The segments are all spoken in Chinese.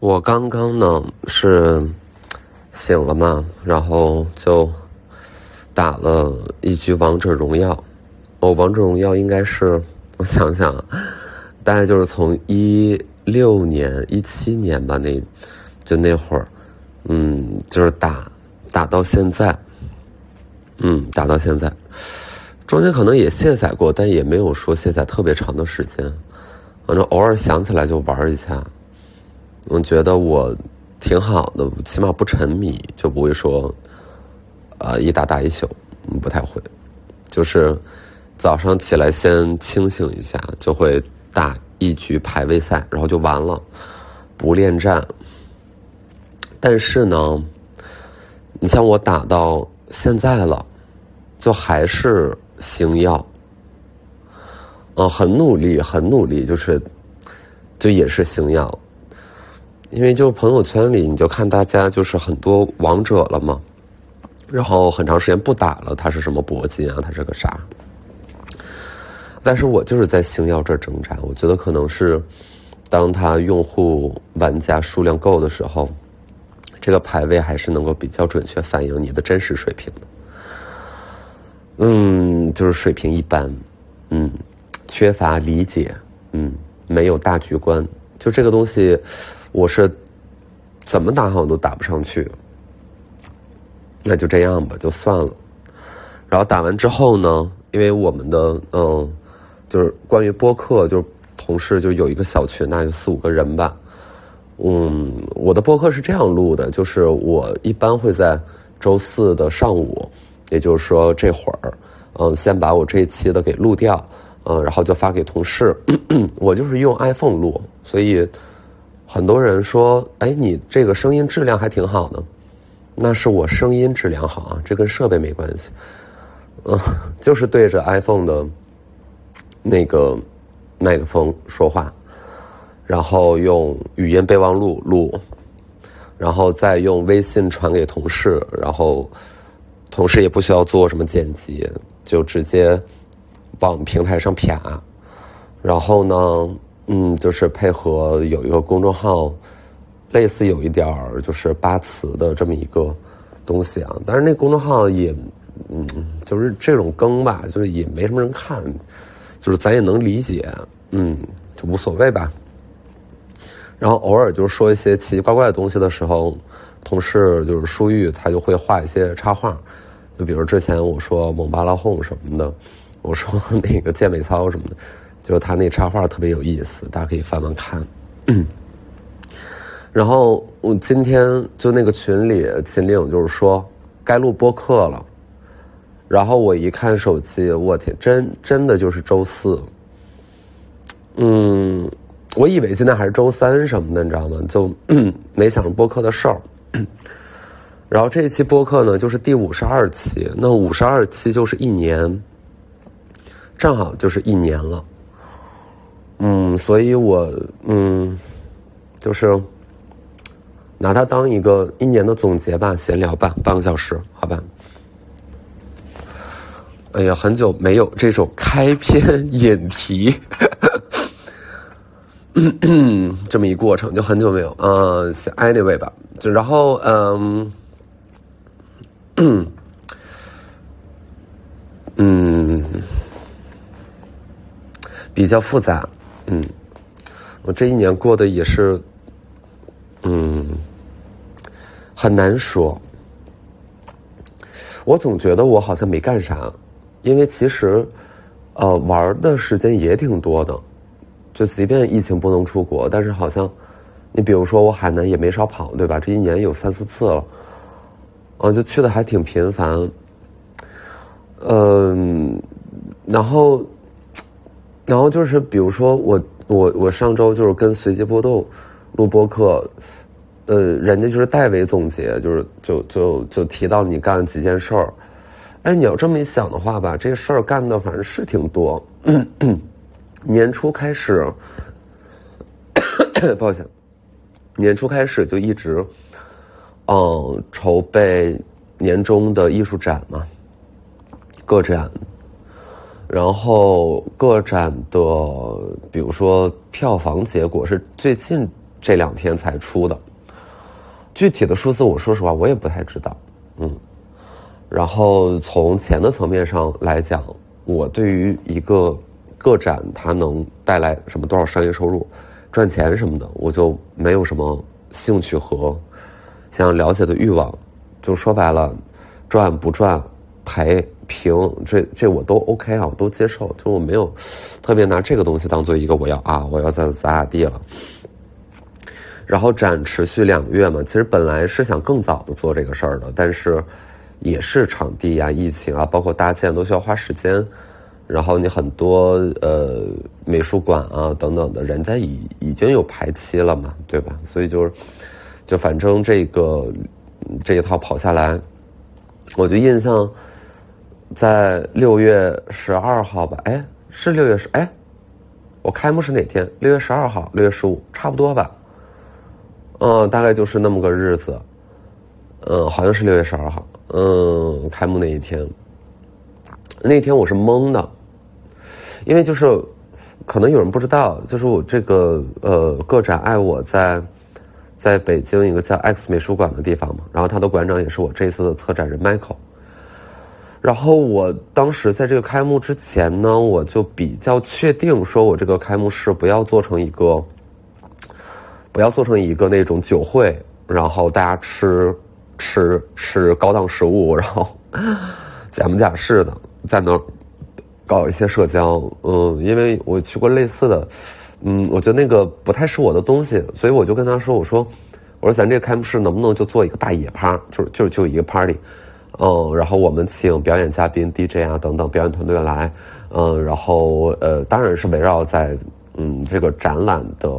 我刚刚呢是醒了嘛，然后就打了一局王者荣耀。哦，王者荣耀应该是 我想想，大概就是从一六年、一七年吧，那就那会儿，嗯，就是打打到现在，嗯，打到现在，中间可能也卸载过，但也没有说卸载特别长的时间，反正偶尔想起来就玩一下。我觉得我挺好的，起码不沉迷，就不会说，呃，一打打一宿，不太会，就是早上起来先清醒一下，就会打一局排位赛，然后就完了，不恋战。但是呢，你像我打到现在了，就还是星耀，嗯，很努力，很努力，就是，就也是星耀。因为就是朋友圈里，你就看大家就是很多王者了嘛，然后很长时间不打了，他是什么铂金啊，他是个啥？但是我就是在星耀这儿挣扎，我觉得可能是，当他用户玩家数量够的时候，这个排位还是能够比较准确反映你的真实水平的。嗯，就是水平一般，嗯，缺乏理解，嗯，没有大局观，就这个东西。我是怎么打好都打不上去，那就这样吧，就算了。然后打完之后呢，因为我们的嗯，就是关于播客，就是同事就有一个小群，那就四五个人吧。嗯，我的播客是这样录的，就是我一般会在周四的上午，也就是说这会儿，嗯，先把我这一期的给录掉，嗯，然后就发给同事。我就是用 iPhone 录，所以。很多人说：“哎，你这个声音质量还挺好的。”那是我声音质量好啊，这跟设备没关系。嗯，就是对着 iPhone 的那个麦克风说话，然后用语音备忘录录，然后再用微信传给同事，然后同事也不需要做什么剪辑，就直接往平台上啪，然后呢？嗯，就是配合有一个公众号，类似有一点儿就是八词的这么一个东西啊，但是那公众号也，嗯，就是这种更吧，就是也没什么人看，就是咱也能理解，嗯，就无所谓吧。然后偶尔就是说一些奇奇怪怪的东西的时候，同事就是舒玉，他就会画一些插画，就比如之前我说蒙巴拉哄什么的，我说 那个健美操什么的。就他那插画特别有意思，大家可以翻翻看。然后我今天就那个群里，秦岭就是说该录播客了。然后我一看手机，我天，真真的就是周四。嗯，我以为今天还是周三什么的，你知道吗？就 没想着播客的事儿。然后这一期播客呢，就是第五十二期，那五十二期就是一年，正好就是一年了。嗯，所以我嗯，就是拿它当一个一年的总结吧，闲聊吧，半个小时，好吧。哎呀，很久没有这种开篇引题，这么一过程，就很久没有。嗯，anyway 吧，就然后嗯，嗯，比较复杂。嗯，我这一年过得也是，嗯，很难说。我总觉得我好像没干啥，因为其实，呃，玩的时间也挺多的。就即便疫情不能出国，但是好像，你比如说我海南也没少跑，对吧？这一年有三四次了，啊，就去的还挺频繁。嗯，然后。然后就是，比如说我我我上周就是跟随机波动录播课，呃，人家就是代为总结，就是就就就提到你干了几件事儿。哎，你要这么一想的话吧，这事儿干的反正是挺多。年初开始，抱歉，年初开始就一直，嗯，筹备年终的艺术展嘛，个展。然后个展的，比如说票房结果是最近这两天才出的。具体的数字，我说实话我也不太知道。嗯，然后从钱的层面上来讲，我对于一个个展它能带来什么多少商业收入、赚钱什么的，我就没有什么兴趣和想了解的欲望。就说白了，赚不赚、赔平，这这我都 OK 啊，我都接受。就我没有特别拿这个东西当做一个我要啊，我要咋咋咋地了。然后展持续两个月嘛，其实本来是想更早的做这个事儿的，但是也是场地呀、疫情啊，包括搭建都需要花时间。然后你很多呃美术馆啊等等的，人家已已经有排期了嘛，对吧？所以就是就反正这个这一套跑下来，我就印象在六月十二号吧，哎，是六月十哎，我开幕是哪天？六月十二号，六月十五，差不多吧。嗯，大概就是那么个日子，嗯，好像是六月十二号，嗯，开幕那一天，那天我是懵的，因为就是可能有人不知道，就是我这个呃个展爱我在在北京一个叫 X 美术馆的地方嘛，然后他的馆长也是我这一次的策展人 Michael，然后我当时在这个开幕之前呢，我就比较确定说我这个开幕式不要做成一个。不要做成一个那种酒会，然后大家吃吃吃高档食物，然后假模假式的在那儿搞一些社交。嗯，因为我去过类似的，嗯，我觉得那个不太是我的东西，所以我就跟他说：“我说，我说咱这个开幕式能不能就做一个大野趴，就是就就一个 party，嗯，然后我们请表演嘉宾 DJ 啊等等表演团队来，嗯，然后呃，当然是围绕在嗯这个展览的。”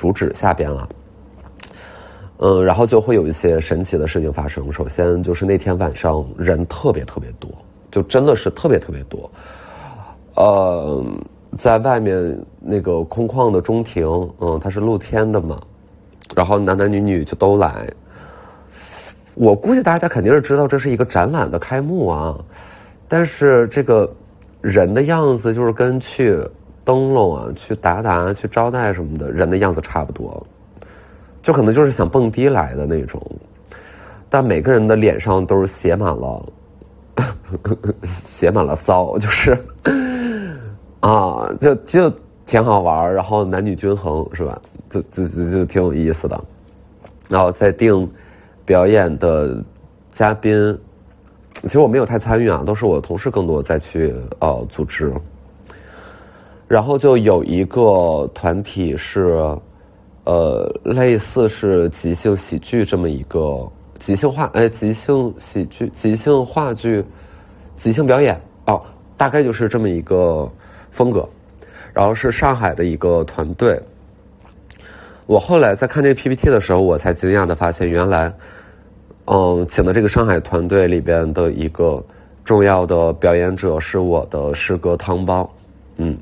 主旨下边了，嗯，然后就会有一些神奇的事情发生。首先就是那天晚上人特别特别多，就真的是特别特别多。呃，在外面那个空旷的中庭，嗯，它是露天的嘛，然后男男女女就都来。我估计大家肯定是知道这是一个展览的开幕啊，但是这个人的样子就是跟去。灯笼啊，去达达去招待什么的人的样子差不多，就可能就是想蹦迪来的那种，但每个人的脸上都是写满了，写满了骚，就是啊，就就挺好玩然后男女均衡是吧？就就就就挺有意思的，然后再定表演的嘉宾，其实我没有太参与啊，都是我同事更多再去呃组织。然后就有一个团体是，呃，类似是即兴喜剧这么一个即兴话，哎，即兴喜剧、即兴话剧、即兴表演哦，大概就是这么一个风格。然后是上海的一个团队。我后来在看这个 PPT 的时候，我才惊讶的发现，原来，嗯，请的这个上海团队里边的一个重要的表演者是我的师哥汤包，嗯。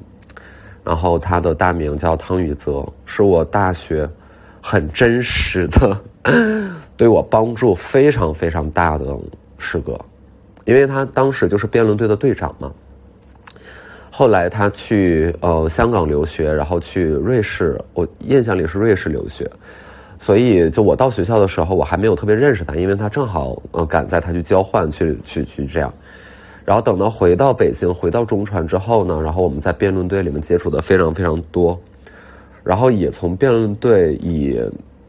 然后他的大名叫汤宇泽，是我大学很真实的 对我帮助非常非常大的师哥，因为他当时就是辩论队的队长嘛。后来他去呃香港留学，然后去瑞士，我印象里是瑞士留学，所以就我到学校的时候，我还没有特别认识他，因为他正好呃赶在他去交换去去去这样。然后等到回到北京，回到中传之后呢，然后我们在辩论队里面接触的非常非常多，然后也从辩论队以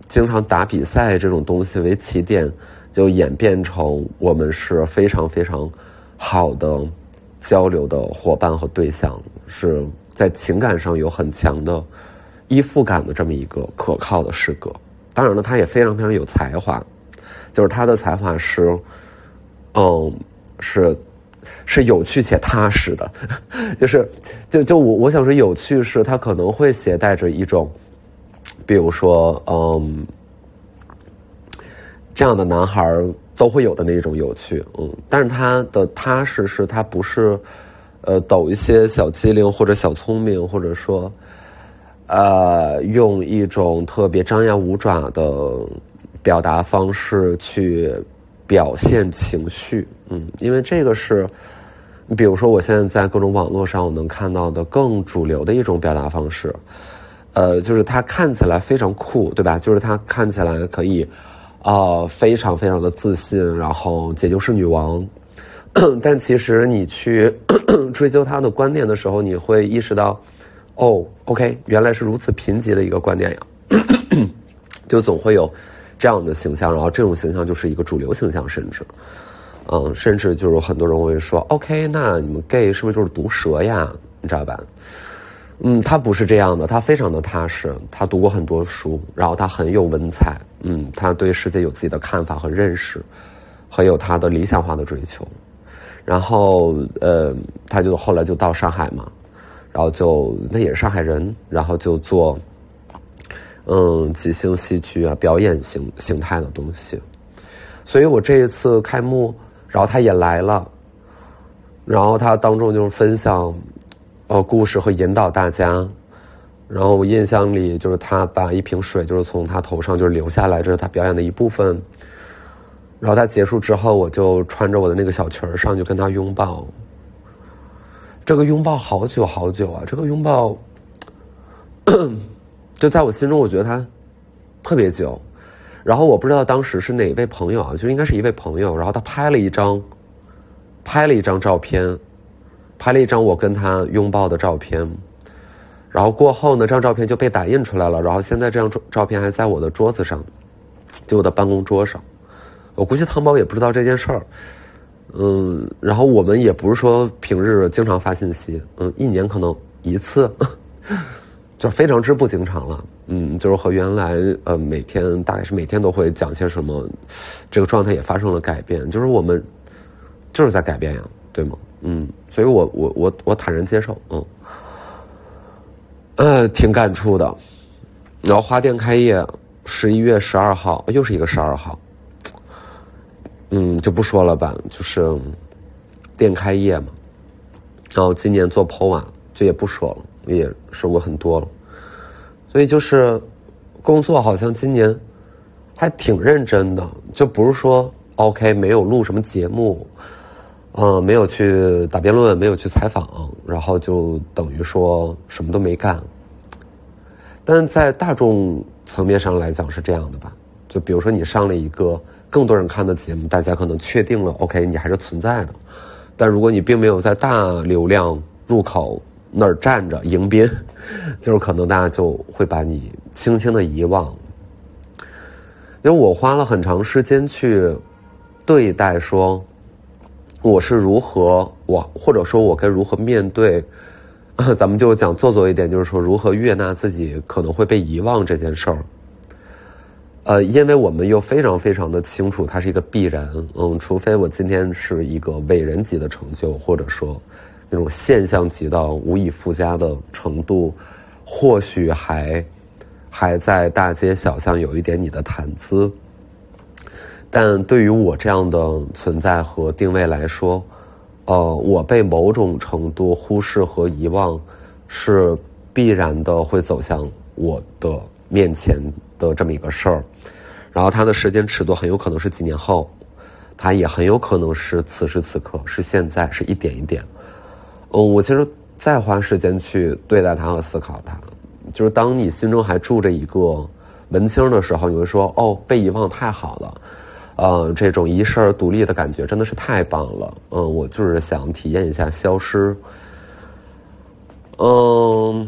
经常打比赛这种东西为起点，就演变成我们是非常非常好的交流的伙伴和对象，是在情感上有很强的依附感的这么一个可靠的师哥。当然了，他也非常非常有才华，就是他的才华是，嗯，是。是有趣且踏实的，就是，就就我我想说，有趣是他可能会携带着一种，比如说，嗯，这样的男孩都会有的那种有趣，嗯，但是他的踏实是他不是，呃，抖一些小机灵或者小聪明，或者说，呃，用一种特别张牙舞爪的表达方式去。表现情绪，嗯，因为这个是，你比如说，我现在在各种网络上我能看到的更主流的一种表达方式，呃，就是他看起来非常酷，对吧？就是他看起来可以，呃，非常非常的自信，然后姐就是女王。但其实你去 追究他的观念的时候，你会意识到，哦，OK，原来是如此贫瘠的一个观念呀。就总会有这样的形象，然后这种形象就是一个主流形象，甚至，嗯，甚至就是很多人会说，OK，那你们 gay 是不是就是毒蛇呀？你知道吧？嗯，他不是这样的，他非常的踏实，他读过很多书，然后他很有文采，嗯，他对世界有自己的看法和认识，很有他的理想化的追求，然后呃，他就后来就到上海嘛，然后就那也是上海人，然后就做，嗯，即兴戏剧啊，表演形形态的东西，所以我这一次开幕，然后他也来了，然后他当中就是分享。哦，故事和引导大家，然后我印象里就是他把一瓶水就是从他头上就是流下来，这是他表演的一部分。然后他结束之后，我就穿着我的那个小裙儿上去跟他拥抱。这个拥抱好久好久啊，这个拥抱 就在我心中，我觉得他特别久。然后我不知道当时是哪位朋友啊，就应该是一位朋友，然后他拍了一张，拍了一张照片。拍了一张我跟他拥抱的照片，然后过后呢，这张照片就被打印出来了。然后现在这张照照片还在我的桌子上，就我的办公桌上。我估计汤包也不知道这件事儿，嗯，然后我们也不是说平日经常发信息，嗯，一年可能一次，就非常之不经常了。嗯，就是和原来呃每天大概是每天都会讲些什么，这个状态也发生了改变。就是我们就是在改变呀，对吗？嗯。所以我我我我坦然接受，嗯，呃，挺感触的。然后花店开业，十一月十二号，又是一个十二号，嗯，就不说了吧，就是店开业嘛。然后今年做 PO 啊，就也不说了，也说过很多了。所以就是工作好像今年还挺认真的，就不是说 OK 没有录什么节目。嗯，没有去打辩论，没有去采访，然后就等于说什么都没干。但在大众层面上来讲是这样的吧？就比如说你上了一个更多人看的节目，大家可能确定了，OK，你还是存在的。但如果你并没有在大流量入口那儿站着迎宾，就是可能大家就会把你轻轻的遗忘。因为我花了很长时间去对待说。我是如何我或者说我该如何面对？咱们就讲做作一点，就是说如何悦纳自己可能会被遗忘这件事儿。呃，因为我们又非常非常的清楚，它是一个必然。嗯，除非我今天是一个伟人级的成就，或者说那种现象级到无以复加的程度，或许还还在大街小巷有一点你的谈资。但对于我这样的存在和定位来说，呃，我被某种程度忽视和遗忘，是必然的会走向我的面前的这么一个事儿。然后它的时间尺度很有可能是几年后，它也很有可能是此时此刻，是现在，是一点一点。嗯，我其实再花时间去对待它和思考它，就是当你心中还住着一个文青的时候，你会说：“哦，被遗忘太好了。”呃，这种一事儿独立的感觉真的是太棒了。嗯，我就是想体验一下消失。嗯，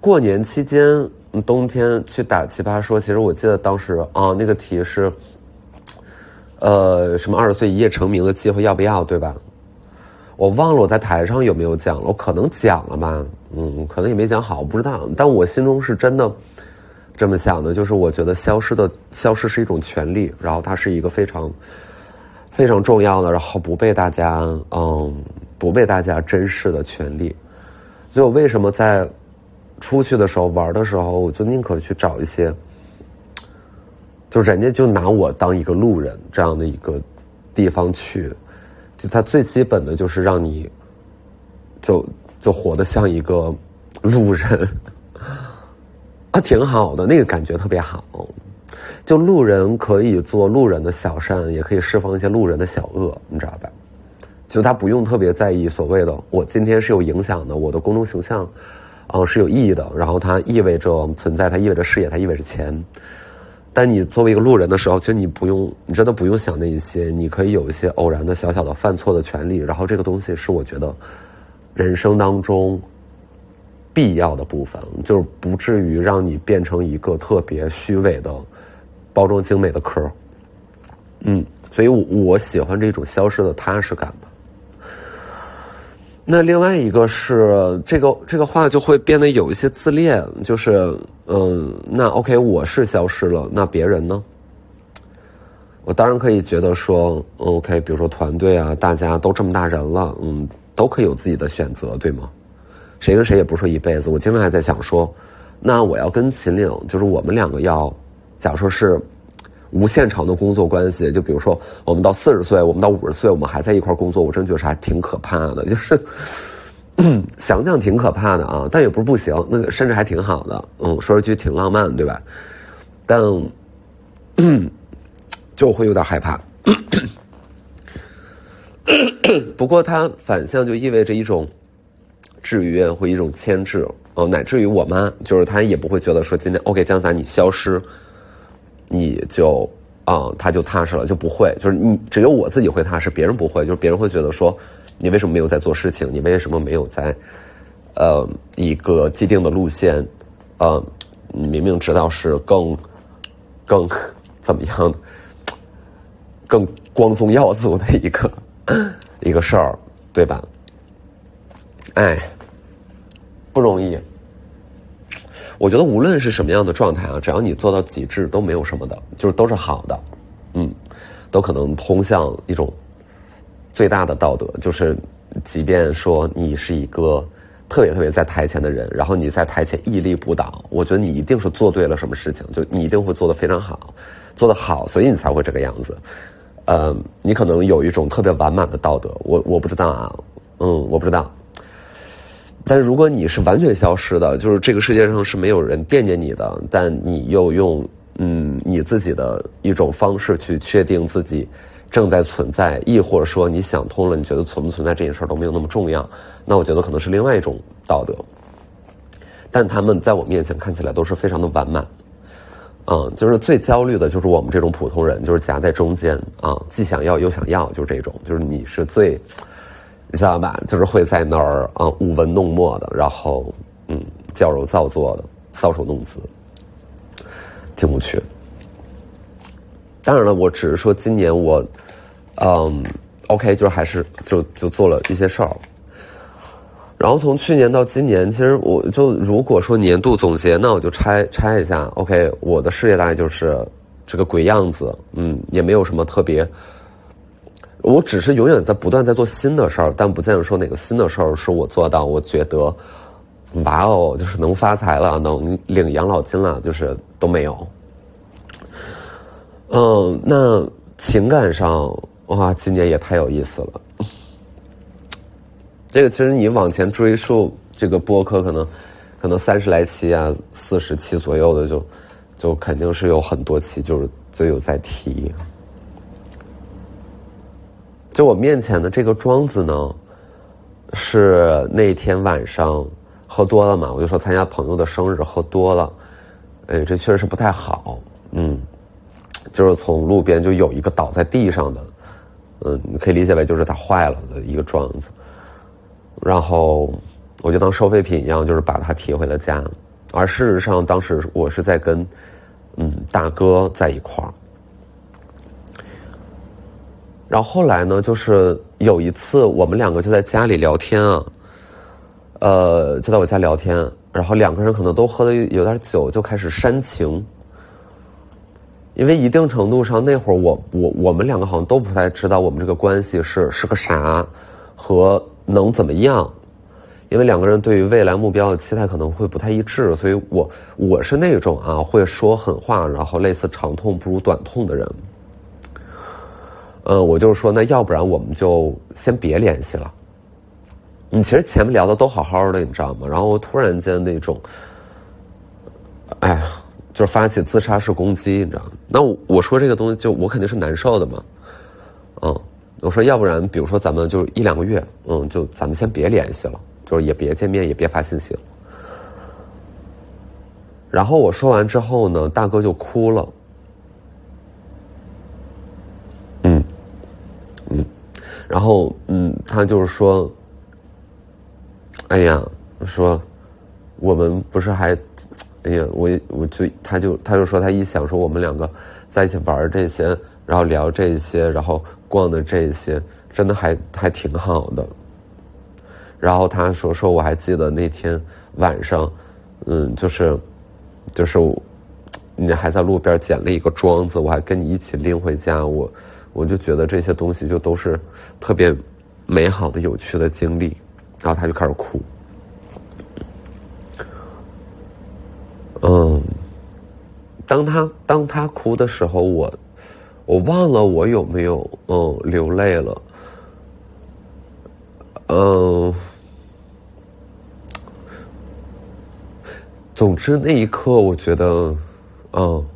过年期间，冬天去打奇葩说，其实我记得当时啊，那个题是，呃，什么二十岁一夜成名的机会要不要，对吧？我忘了我在台上有没有讲了，我可能讲了吧，嗯，可能也没讲好，我不知道。但我心中是真的。这么想的，就是我觉得消失的消失是一种权利，然后它是一个非常非常重要的，然后不被大家嗯不被大家珍视的权利。所以我为什么在出去的时候玩的时候，我就宁可去找一些，就人家就拿我当一个路人这样的一个地方去，就他最基本的就是让你就就活得像一个路人。他挺好的，那个感觉特别好。就路人可以做路人的小善，也可以释放一些路人的小恶，你知道吧？就他不用特别在意所谓的我今天是有影响的，我的公众形象，嗯，是有意义的。然后它意味着存在，它意味着事业，它意味着钱。但你作为一个路人的时候，其实你不用，你真的不用想那一些，你可以有一些偶然的小小的犯错的权利。然后这个东西是我觉得人生当中必要的部分，就是不至于让你变成一个特别虚伪的、包装精美的壳。嗯，所以我喜欢这种消失的踏实感吧。那另外一个是这个这个话就会变得有一些自恋，就是嗯，那 OK，我是消失了，那别人呢？我当然可以觉得说 OK，比如说团队啊，大家都这么大人了，嗯，都可以有自己的选择，对吗？谁跟谁也不说一辈子。我经常还在想说，那我要跟秦岭，就是我们两个要，假如说是。无限长的工作关系，就比如说，我们到四十岁，我们到五十岁，我们还在一块工作，我真觉得还挺可怕的，就是 想想挺可怕的啊，但也不是不行，那个甚至还挺好的，嗯，说一句挺浪漫，对吧？但 就会有点害怕。不过它反向就意味着一种制约或一种牵制，哦，乃至于我妈，就是她也不会觉得说今天 OK 江仔你消失。你就啊，他就踏实了，就不会，就是你只有我自己会踏实，别人不会，就是别人会觉得说，你为什么没有在做事情？你为什么没有在，呃，一个既定的路线？呃，你明明知道是更更怎么样，更光宗耀祖的一个 一个事儿，对吧？哎，不容易。我觉得无论是什么样的状态啊，只要你做到极致，都没有什么的，就是都是好的，嗯，都可能通向一种最大的道德。就是，即便说你是一个特别特别在台前的人，然后你在台前屹立不倒，我觉得你一定是做对了什么事情，就你一定会做得非常好，做得好，所以你才会这个样子。呃，你可能有一种特别完满的道德，我我不知道啊，嗯，我不知道。但如果你是完全消失的，就是这个世界上是没有人惦念你的，但你又用嗯你自己的一种方式去确定自己正在存在，亦或者说你想通了，你觉得存不存在这件事都没有那么重要，那我觉得可能是另外一种道德。但他们在我面前看起来都是非常的完满，嗯，就是最焦虑的就是我们这种普通人，就是夹在中间啊，既想要又想要，就是这种，就是你是最。你知道吧？就是会在那儿啊舞文弄墨的，然后嗯矫揉造作的，搔首弄姿，听不趣。当然了，我只是说今年我嗯 OK，就是还是就就做了一些事儿。然后从去年到今年，其实我就如果说年度总结，那我就拆拆一下。OK，我的事业大概就是这个鬼样子，嗯，也没有什么特别。我只是永远在不断在做新的事儿，但不见得说哪个新的事儿是我做到，我觉得，哇哦，就是能发财了，能领养老金了，就是都没有。嗯，那情感上哇，今年也太有意思了。这个其实你往前追溯，这个播客可能可能三十来期啊，四十期左右的，就就肯定是有很多期，就是就有在提。就我面前的这个庄子呢，是那天晚上喝多了嘛？我就说参加朋友的生日喝多了，哎，这确实是不太好。嗯，就是从路边就有一个倒在地上的，嗯，你可以理解为就是它坏了的一个庄子，然后我就当收废品一样，就是把它提回了家。而事实上，当时我是在跟嗯大哥在一块儿。然后后来呢，就是有一次我们两个就在家里聊天啊，呃，就在我家聊天，然后两个人可能都喝的有点酒，就开始煽情。因为一定程度上，那会儿我我我们两个好像都不太知道我们这个关系是是个啥，和能怎么样，因为两个人对于未来目标的期待可能会不太一致，所以我我是那种啊会说狠话，然后类似长痛不如短痛的人。嗯，我就是说，那要不然我们就先别联系了。你其实前面聊的都好好的，你知道吗？然后突然间那种，哎呀，就是发起自杀式攻击，你知道吗？那我说这个东西，就我肯定是难受的嘛。嗯，我说要不然，比如说咱们就一两个月，嗯，就咱们先别联系了，就是也别见面，也别发信息了。然后我说完之后呢，大哥就哭了。嗯，嗯，然后嗯，他就是说，哎呀，说我们不是还，哎呀，我我就他就他就说他一想说我们两个在一起玩这些，然后聊这些，然后逛的这些，真的还还挺好的。然后他说说我还记得那天晚上，嗯，就是。就是你还在路边捡了一个桩子，我还跟你一起拎回家，我我就觉得这些东西就都是特别美好的、有趣的经历。然后他就开始哭，嗯，当他当他哭的时候，我我忘了我有没有嗯流泪了，嗯。总之，那一刻我觉得，嗯，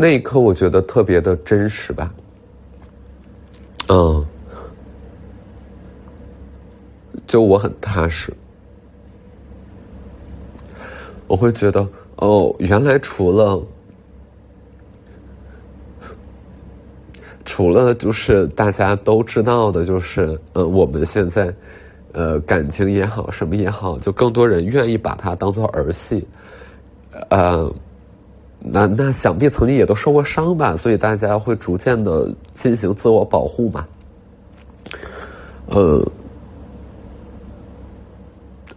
那一刻我觉得特别的真实吧，嗯，就我很踏实，我会觉得，哦，原来除了。除了就是大家都知道的，就是呃，我们现在，呃，感情也好，什么也好，就更多人愿意把它当做儿戏，呃，那那想必曾经也都受过伤吧，所以大家会逐渐的进行自我保护嘛，呃。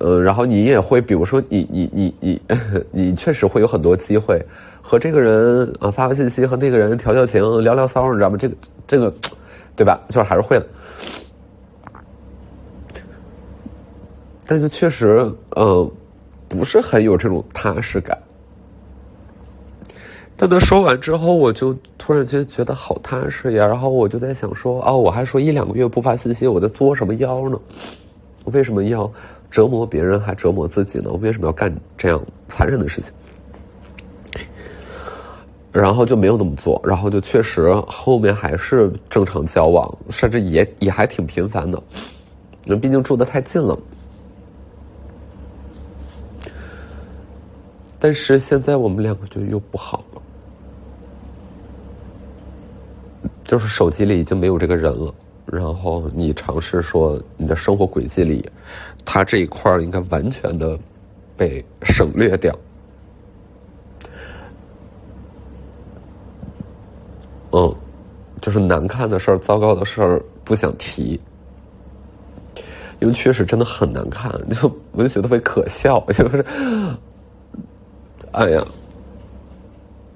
呃，然后你也会，比如说，你你你你，你确实会有很多机会和这个人啊发发信息，和那个人调调情、聊聊骚，你知道吗？这个这个，对吧？就是还是会的，但就确实，呃，不是很有这种踏实感。但他说完之后，我就突然间觉得好踏实呀。然后我就在想说，哦，我还说一两个月不发信息，我在作什么妖呢？我为什么要？折磨别人还折磨自己呢？我为什么要干这样残忍的事情？然后就没有那么做，然后就确实后面还是正常交往，甚至也也还挺频繁的。因为毕竟住的太近了。但是现在我们两个就又不好了，就是手机里已经没有这个人了。然后你尝试说你的生活轨迹里，他这一块应该完全的被省略掉。嗯，就是难看的事儿、糟糕的事儿不想提，因为确实真的很难看，就我就觉得特别可笑，就是，哎呀，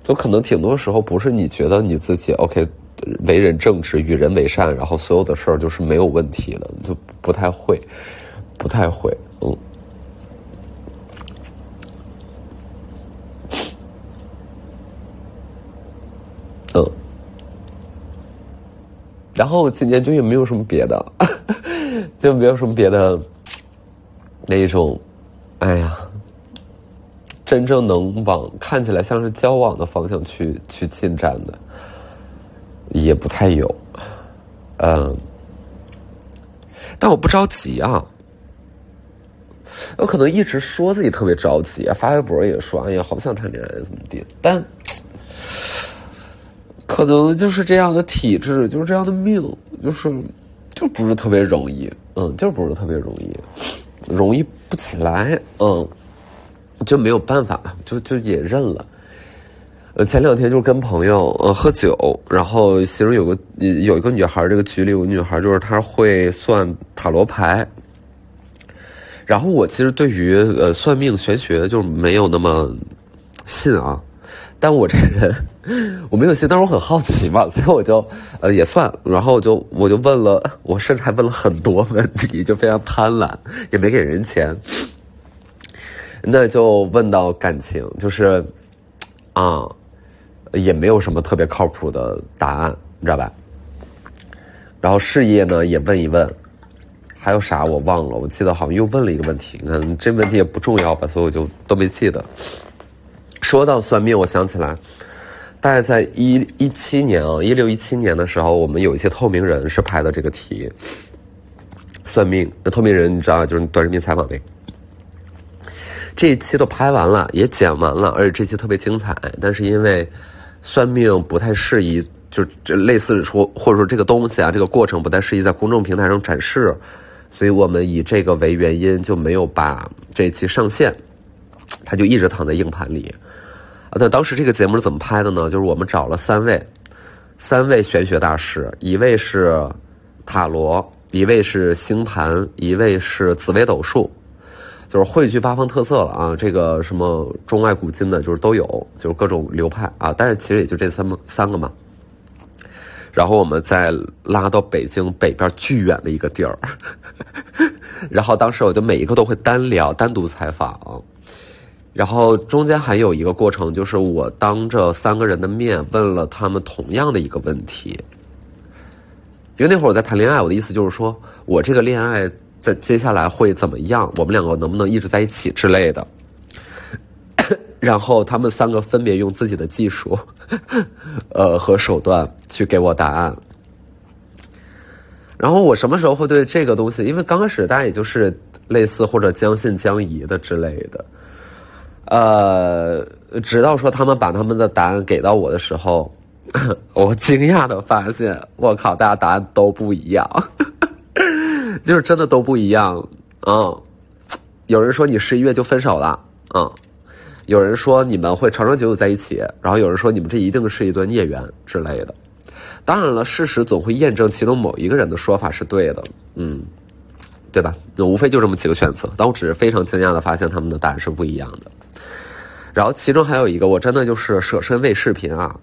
就可能挺多时候不是你觉得你自己 OK。为人正直，与人为善，然后所有的事儿就是没有问题的，就不太会，不太会，嗯，嗯，然后今年就也没有什么别的，就没有什么别的那一种，哎呀，真正能往看起来像是交往的方向去去进展的。也不太有，嗯，但我不着急啊。我可能一直说自己特别着急，发微博也说：“哎呀，好想谈恋爱，怎么地？”但可能就是这样的体质，就是这样的命，就是就不是特别容易，嗯，就不是特别容易，容易不起来，嗯，就没有办法，就就也认了。呃，前两天就是跟朋友呃喝酒，然后其中有个有一个女孩，这个局里有个女孩，就是她会算塔罗牌。然后我其实对于呃算命玄学就没有那么信啊，但我这人我没有信，但是我很好奇嘛，所以我就呃也算，然后我就我就问了，我甚至还问了很多问题，就非常贪婪，也没给人钱。那就问到感情，就是啊。也没有什么特别靠谱的答案，你知道吧？然后事业呢也问一问，还有啥我忘了？我记得好像又问了一个问题，嗯，这问题也不重要吧，所以我就都没记得。说到算命，我想起来，大概在一一七年啊，一六一七年的时候，我们有一些透明人是拍的这个题，算命，那透明人你知道，就是短视频采访那。这一期都拍完了，也剪完了，而且这期特别精彩。但是因为算命不太适宜，就这类似说或者说这个东西啊，这个过程不太适宜在公众平台上展示，所以我们以这个为原因就没有把这期上线，它就一直躺在硬盘里。啊，那当时这个节目是怎么拍的呢？就是我们找了三位，三位玄学大师，一位是塔罗，一位是星盘，一位是紫微斗数。就是汇聚八方特色了啊！这个什么中外古今的，就是都有，就是各种流派啊。但是其实也就这三三个嘛。然后我们再拉到北京北边巨远的一个地儿，然后当时我就每一个都会单聊、单独采访。然后中间还有一个过程，就是我当着三个人的面问了他们同样的一个问题。因为那会儿我在谈恋爱，我的意思就是说我这个恋爱。在接下来会怎么样？我们两个能不能一直在一起之类的？然后他们三个分别用自己的技术，呃和手段去给我答案。然后我什么时候会对这个东西？因为刚开始大家也就是类似或者将信将疑的之类的。呃，直到说他们把他们的答案给到我的时候，我惊讶的发现，我靠，大家答案都不一样。就是真的都不一样，嗯，有人说你十一月就分手了，嗯，有人说你们会长长久久在一起，然后有人说你们这一定是一段孽缘之类的。当然了，事实总会验证其中某一个人的说法是对的，嗯，对吧？那无非就这么几个选择。但我只是非常惊讶的发现他们的答案是不一样的。然后其中还有一个，我真的就是舍身为视频啊。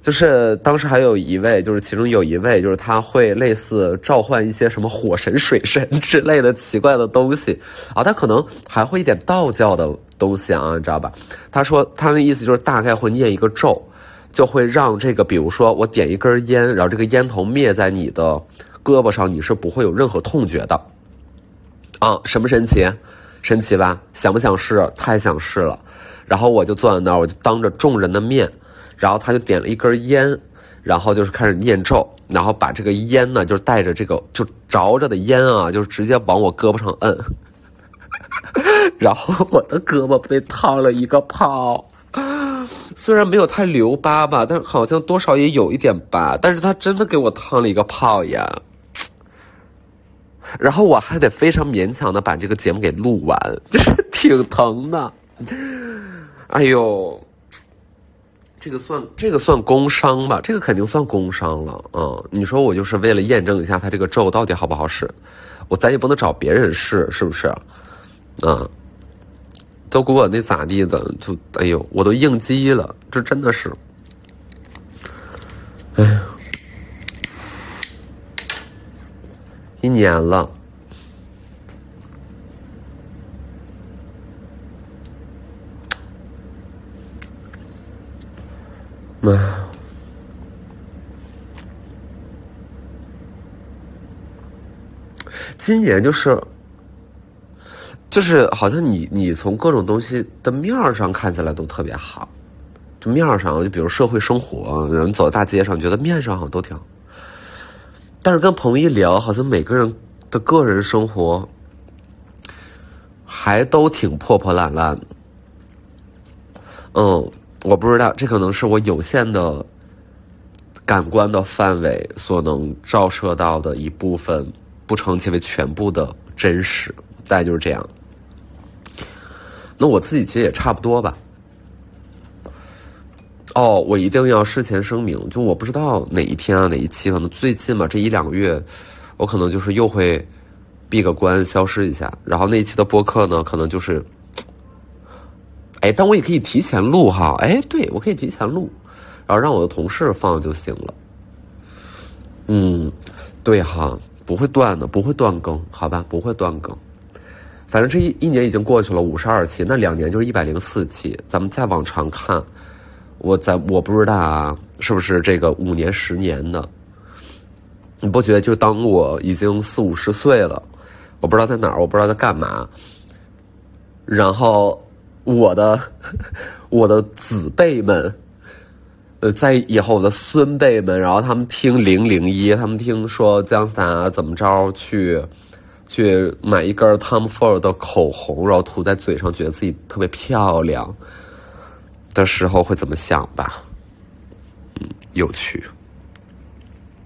就是当时还有一位，就是其中有一位，就是他会类似召唤一些什么火神、水神之类的奇怪的东西啊，他可能还会一点道教的东西啊，你知道吧？他说他的意思就是大概会念一个咒，就会让这个，比如说我点一根烟，然后这个烟头灭在你的胳膊上，你是不会有任何痛觉的啊，神不神奇？神奇吧？想不想试？太想试了。然后我就坐在那儿，我就当着众人的面。然后他就点了一根烟，然后就是开始念咒，然后把这个烟呢，就是带着这个就着着的烟啊，就是直接往我胳膊上摁，然后我的胳膊被烫了一个泡，虽然没有太留疤吧，但是好像多少也有一点疤，但是他真的给我烫了一个泡呀，然后我还得非常勉强的把这个节目给录完，就是挺疼的，哎呦。这个算这个算工伤吧？这个肯定算工伤了嗯，你说我就是为了验证一下他这个咒到底好不好使，我咱也不能找别人试，是不是？啊，都给我那咋地的？就哎呦，我都应激了，这真的是，哎呀，一年了。啊，今年就是，就是好像你你从各种东西的面儿上看起来都特别好，就面儿上，就比如社会生活，人走在大街上，觉得面上好像都挺好，但是跟朋友一聊，好像每个人的个人生活还都挺破破烂烂，嗯。我不知道，这可能是我有限的感官的范围所能照射到的一部分，不称其为全部的真实。大概就是这样。那我自己其实也差不多吧。哦，我一定要事前声明，就我不知道哪一天啊，哪一期可能最近嘛，这一两个月，我可能就是又会闭个关，消失一下。然后那一期的播客呢，可能就是。哎，但我也可以提前录哈。哎，对，我可以提前录，然后让我的同事放就行了。嗯，对哈，不会断的，不会断更，好吧，不会断更。反正这一一年已经过去了，五十二期，那两年就是一百零四期。咱们再往长看，我咱我不知道啊，是不是这个五年、十年的？你不觉得就当我已经四五十岁了，我不知道在哪儿，我不知道在干嘛，然后。我的 我的子辈们，呃，在以后我的孙辈们，然后他们听零零一，他们听说姜思达怎么着去去买一根 Tom Ford 的口红，然后涂在嘴上，觉得自己特别漂亮的时候会怎么想吧？嗯，有趣。